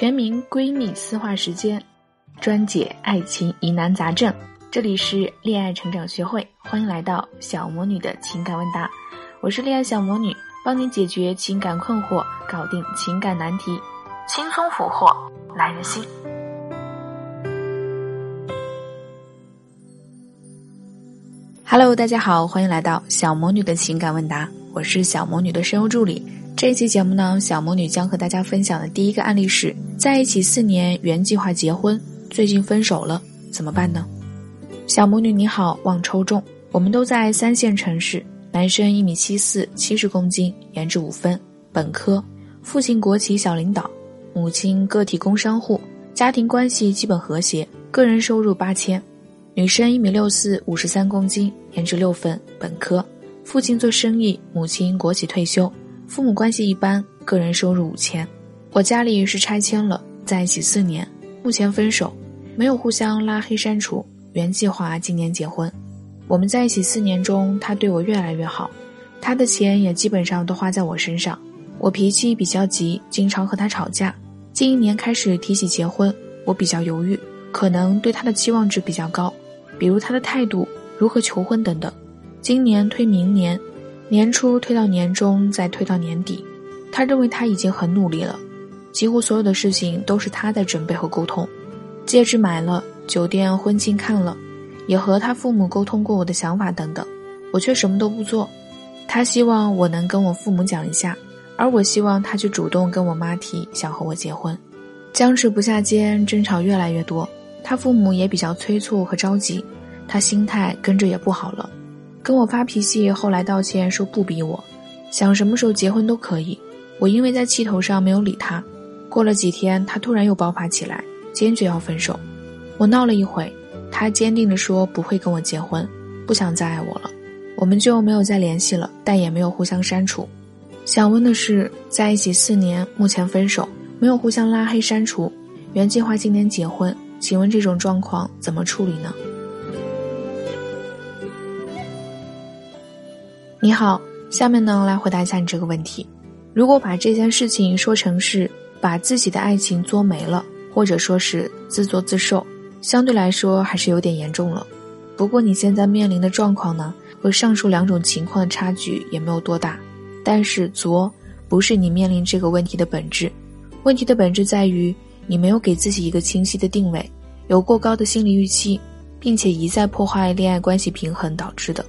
全民闺蜜私话时间，专解爱情疑难杂症。这里是恋爱成长学会，欢迎来到小魔女的情感问答。我是恋爱小魔女，帮你解决情感困惑，搞定情感难题，轻松俘获男人心。Hello，大家好，欢迎来到小魔女的情感问答，我是小魔女的声优助理。这一期节目呢，小魔女将和大家分享的第一个案例是在一起四年，原计划结婚，最近分手了，怎么办呢？小魔女你好，望抽中。我们都在三线城市，男生一米七四，七十公斤，颜值五分，本科，父亲国企小领导，母亲个体工商户，家庭关系基本和谐，个人收入八千。女生一米六四，五十三公斤，颜值六分，本科，父亲做生意，母亲国企退休，父母关系一般，个人收入五千。我家里是拆迁了，在一起四年，目前分手，没有互相拉黑删除，原计划今年结婚。我们在一起四年中，他对我越来越好，他的钱也基本上都花在我身上。我脾气比较急，经常和他吵架。近一年开始提起结婚，我比较犹豫，可能对他的期望值比较高。比如他的态度、如何求婚等等，今年推明年，年初推到年终，再推到年底。他认为他已经很努力了，几乎所有的事情都是他在准备和沟通。戒指买了，酒店婚庆看了，也和他父母沟通过我的想法等等，我却什么都不做。他希望我能跟我父母讲一下，而我希望他去主动跟我妈提，想和我结婚。僵持不下间，争吵越来越多。他父母也比较催促和着急，他心态跟着也不好了，跟我发脾气，后来道歉说不逼我，想什么时候结婚都可以。我因为在气头上没有理他，过了几天，他突然又爆发起来，坚决要分手。我闹了一会，他坚定地说不会跟我结婚，不想再爱我了，我们就没有再联系了，但也没有互相删除。想问的是，在一起四年，目前分手，没有互相拉黑删除，原计划今年结婚。请问这种状况怎么处理呢？你好，下面呢来回答一下你这个问题。如果把这件事情说成是把自己的爱情作没了，或者说是自作自受，相对来说还是有点严重了。不过你现在面临的状况呢，和上述两种情况的差距也没有多大。但是作不是你面临这个问题的本质，问题的本质在于。你没有给自己一个清晰的定位，有过高的心理预期，并且一再破坏恋爱关系平衡导致的。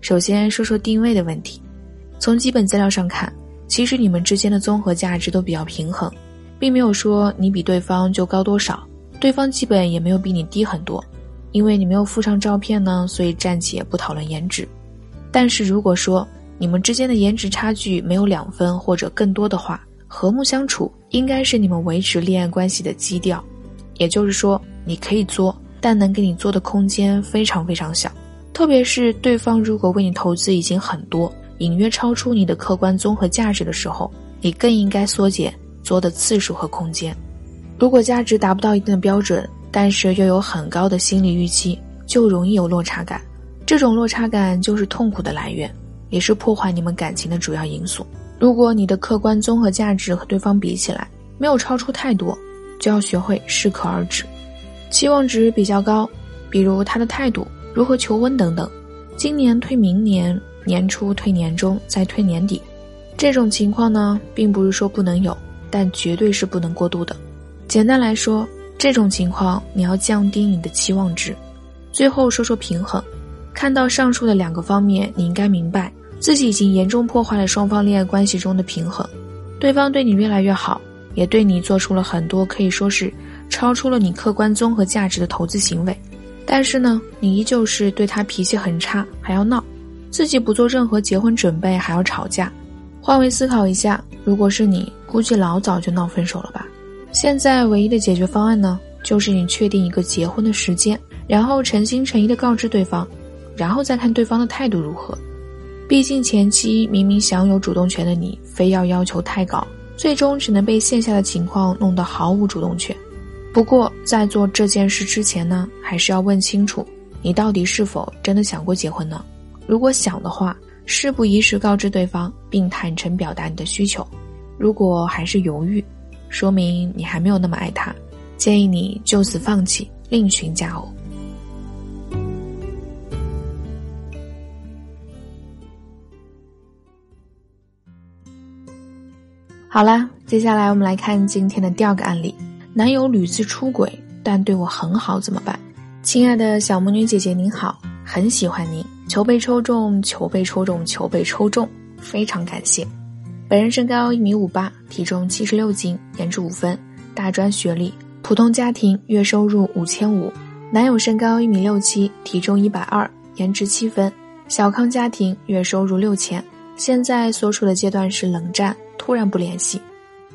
首先说说定位的问题，从基本资料上看，其实你们之间的综合价值都比较平衡，并没有说你比对方就高多少，对方基本也没有比你低很多。因为你没有附上照片呢，所以暂且不讨论颜值。但是如果说你们之间的颜值差距没有两分或者更多的话，和睦相处应该是你们维持恋爱关系的基调，也就是说，你可以作，但能给你作的空间非常非常小。特别是对方如果为你投资已经很多，隐约超出你的客观综合价值的时候，你更应该缩减作的次数和空间。如果价值达不到一定的标准，但是又有很高的心理预期，就容易有落差感。这种落差感就是痛苦的来源，也是破坏你们感情的主要因素。如果你的客观综合价值和对方比起来没有超出太多，就要学会适可而止。期望值比较高，比如他的态度、如何求婚等等，今年推明年，年初推年终，再推年底，这种情况呢，并不是说不能有，但绝对是不能过度的。简单来说，这种情况你要降低你的期望值。最后说说平衡，看到上述的两个方面，你应该明白。自己已经严重破坏了双方恋爱关系中的平衡，对方对你越来越好，也对你做出了很多可以说是超出了你客观综合价值的投资行为，但是呢，你依旧是对他脾气很差，还要闹，自己不做任何结婚准备还要吵架。换位思考一下，如果是你，估计老早就闹分手了吧？现在唯一的解决方案呢，就是你确定一个结婚的时间，然后诚心诚意的告知对方，然后再看对方的态度如何。毕竟前期明明享有主动权的你，非要要求太高，最终只能被线下的情况弄得毫无主动权。不过在做这件事之前呢，还是要问清楚，你到底是否真的想过结婚呢？如果想的话，事不宜迟告知对方，并坦诚表达你的需求；如果还是犹豫，说明你还没有那么爱他，建议你就此放弃，另寻佳偶。好啦，接下来我们来看今天的第二个案例：男友屡次出轨，但对我很好，怎么办？亲爱的小魔女姐姐您好，很喜欢您，求被抽中，求被抽中，求被抽中，非常感谢。本人身高一米五八，体重七十六斤，颜值五分，大专学历，普通家庭，月收入五千五。男友身高一米六七，体重一百二，颜值七分，小康家庭，月收入六千。现在所处的阶段是冷战。突然不联系，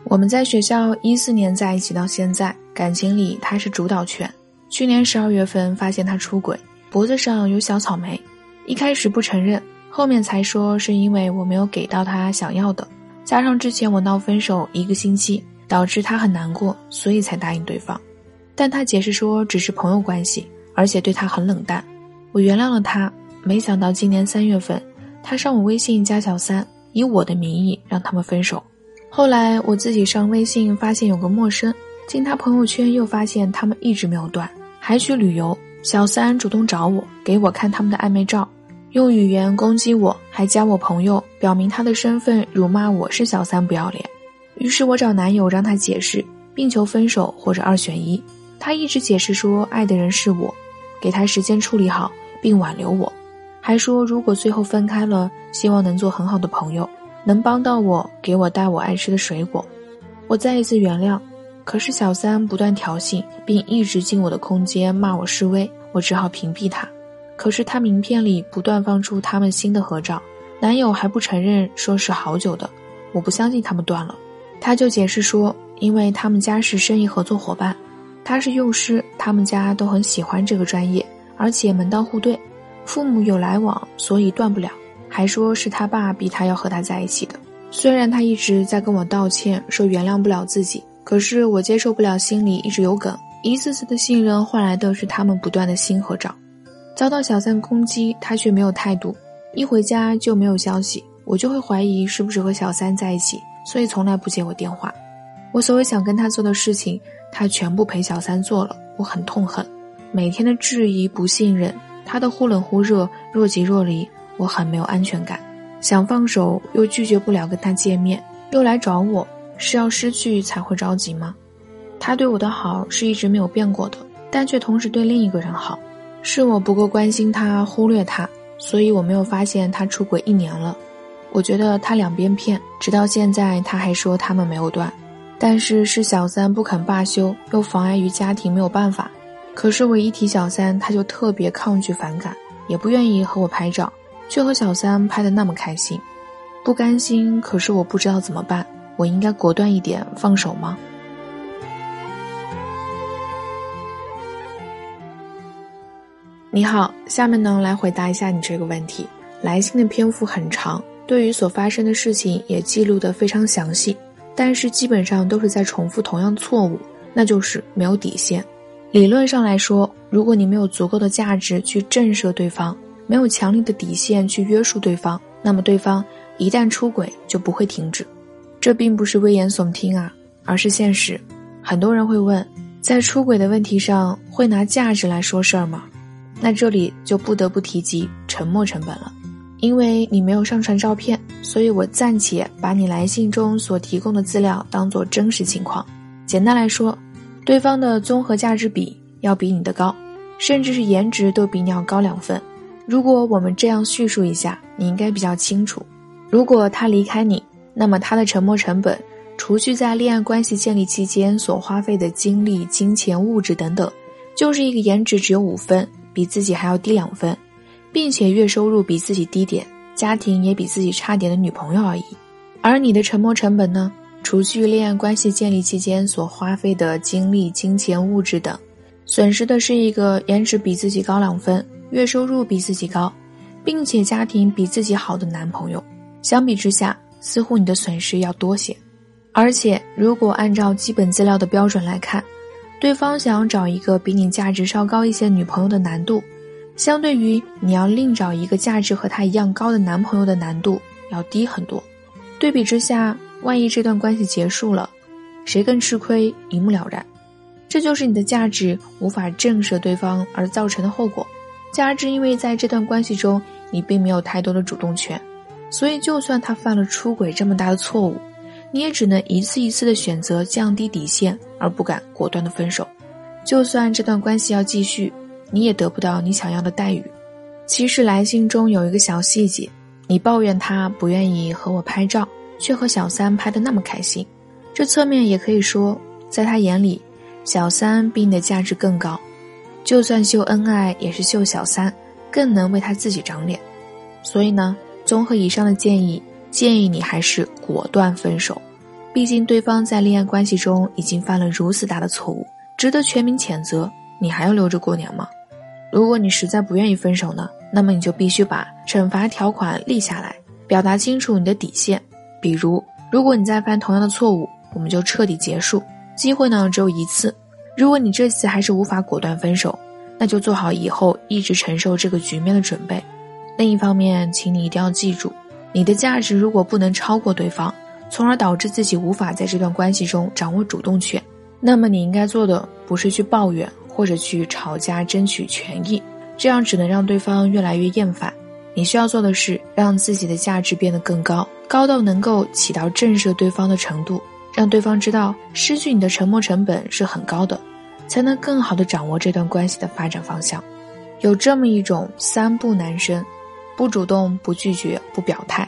我们在学校一四年在一起到现在，感情里他是主导权。去年十二月份发现他出轨，脖子上有小草莓，一开始不承认，后面才说是因为我没有给到他想要的，加上之前我闹分手一个星期，导致他很难过，所以才答应对方。但他解释说只是朋友关系，而且对他很冷淡。我原谅了他，没想到今年三月份，他上我微信加小三。以我的名义让他们分手，后来我自己上微信发现有个陌生，进他朋友圈又发现他们一直没有断，还去旅游。小三主动找我，给我看他们的暧昧照，用语言攻击我，还加我朋友，表明他的身份，辱骂我是小三不要脸。于是我找男友让他解释，并求分手或者二选一。他一直解释说爱的人是我，给他时间处理好并挽留我。还说，如果最后分开了，希望能做很好的朋友，能帮到我，给我带我爱吃的水果。我再一次原谅。可是小三不断挑衅，并一直进我的空间骂我示威，我只好屏蔽他。可是他名片里不断放出他们新的合照，男友还不承认，说是好久的。我不相信他们断了，他就解释说，因为他们家是生意合作伙伴，他是幼师，他们家都很喜欢这个专业，而且门当户对。父母有来往，所以断不了。还说是他爸逼他要和他在一起的。虽然他一直在跟我道歉，说原谅不了自己，可是我接受不了，心里一直有梗。一次次的信任换来的是他们不断的新合照。遭到小三攻击，他却没有态度，一回家就没有消息，我就会怀疑是不是和小三在一起，所以从来不接我电话。我所有想跟他做的事情，他全部陪小三做了，我很痛恨，每天的质疑不信任。他的忽冷忽热，若即若离，我很没有安全感。想放手，又拒绝不了跟他见面，又来找我，是要失去才会着急吗？他对我的好是一直没有变过的，但却同时对另一个人好。是我不够关心他，忽略他，所以我没有发现他出轨一年了。我觉得他两边骗，直到现在他还说他们没有断，但是是小三不肯罢休，又妨碍于家庭，没有办法。可是我一提小三，他就特别抗拒、反感，也不愿意和我拍照，却和小三拍的那么开心，不甘心。可是我不知道怎么办，我应该果断一点放手吗？你好，下面呢来回答一下你这个问题。来信的篇幅很长，对于所发生的事情也记录的非常详细，但是基本上都是在重复同样错误，那就是没有底线。理论上来说，如果你没有足够的价值去震慑对方，没有强力的底线去约束对方，那么对方一旦出轨就不会停止。这并不是危言耸听啊，而是现实。很多人会问，在出轨的问题上会拿价值来说事儿吗？那这里就不得不提及沉默成本了。因为你没有上传照片，所以我暂且把你来信中所提供的资料当做真实情况。简单来说。对方的综合价值比要比你的高，甚至是颜值都比你要高两分。如果我们这样叙述一下，你应该比较清楚。如果他离开你，那么他的沉默成本，除去在恋爱关系建立期间所花费的精力、金钱、物质等等，就是一个颜值只有五分，比自己还要低两分，并且月收入比自己低点，家庭也比自己差点的女朋友而已。而你的沉默成本呢？除去恋爱关系建立期间所花费的精力、金钱、物质等，损失的是一个颜值比自己高两分、月收入比自己高，并且家庭比自己好的男朋友。相比之下，似乎你的损失要多些。而且，如果按照基本资料的标准来看，对方想要找一个比你价值稍高一些女朋友的难度，相对于你要另找一个价值和他一样高的男朋友的难度要低很多。对比之下。万一这段关系结束了，谁更吃亏一目了然。这就是你的价值无法震慑对方而造成的后果。加之因为在这段关系中你并没有太多的主动权，所以就算他犯了出轨这么大的错误，你也只能一次一次的选择降低底线，而不敢果断的分手。就算这段关系要继续，你也得不到你想要的待遇。其实来信中有一个小细节，你抱怨他不愿意和我拍照，却和小三拍的那么开心，这侧面也可以说，在他眼里。小三比你的价值更高，就算秀恩爱也是秀小三，更能为他自己长脸。所以呢，综合以上的建议，建议你还是果断分手。毕竟对方在恋爱关系中已经犯了如此大的错误，值得全民谴责。你还要留着过年吗？如果你实在不愿意分手呢，那么你就必须把惩罚条款立下来，表达清楚你的底线。比如，如果你再犯同样的错误，我们就彻底结束。机会呢只有一次，如果你这次还是无法果断分手，那就做好以后一直承受这个局面的准备。另一方面，请你一定要记住，你的价值如果不能超过对方，从而导致自己无法在这段关系中掌握主动权，那么你应该做的不是去抱怨或者去吵架争取权益，这样只能让对方越来越厌烦。你需要做的是让自己的价值变得更高，高到能够起到震慑对方的程度。让对方知道失去你的沉默成本是很高的，才能更好的掌握这段关系的发展方向。有这么一种三不男生：不主动、不拒绝、不表态。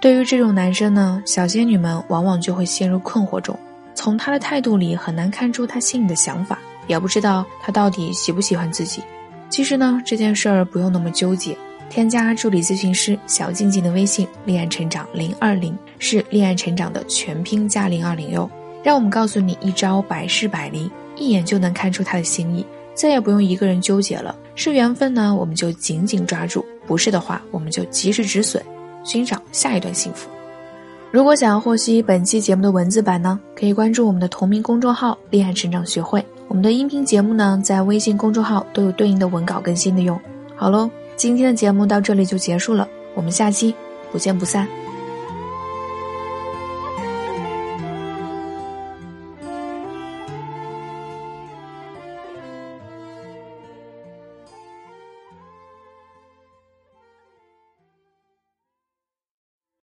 对于这种男生呢，小仙女们往往就会陷入困惑中，从他的态度里很难看出他心里的想法，也不知道他到底喜不喜欢自己。其实呢，这件事儿不用那么纠结。添加助理咨询师小静静的微信“恋爱成长零二零”，是恋爱成长的全拼加零二零哟。让我们告诉你一招百试百灵，一眼就能看出他的心意，再也不用一个人纠结了。是缘分呢，我们就紧紧抓住；不是的话，我们就及时止损，寻找下一段幸福。如果想要获悉本期节目的文字版呢，可以关注我们的同名公众号“恋爱成长学会”。我们的音频节目呢，在微信公众号都有对应的文稿更新的哟。好喽。今天的节目到这里就结束了，我们下期不见不散。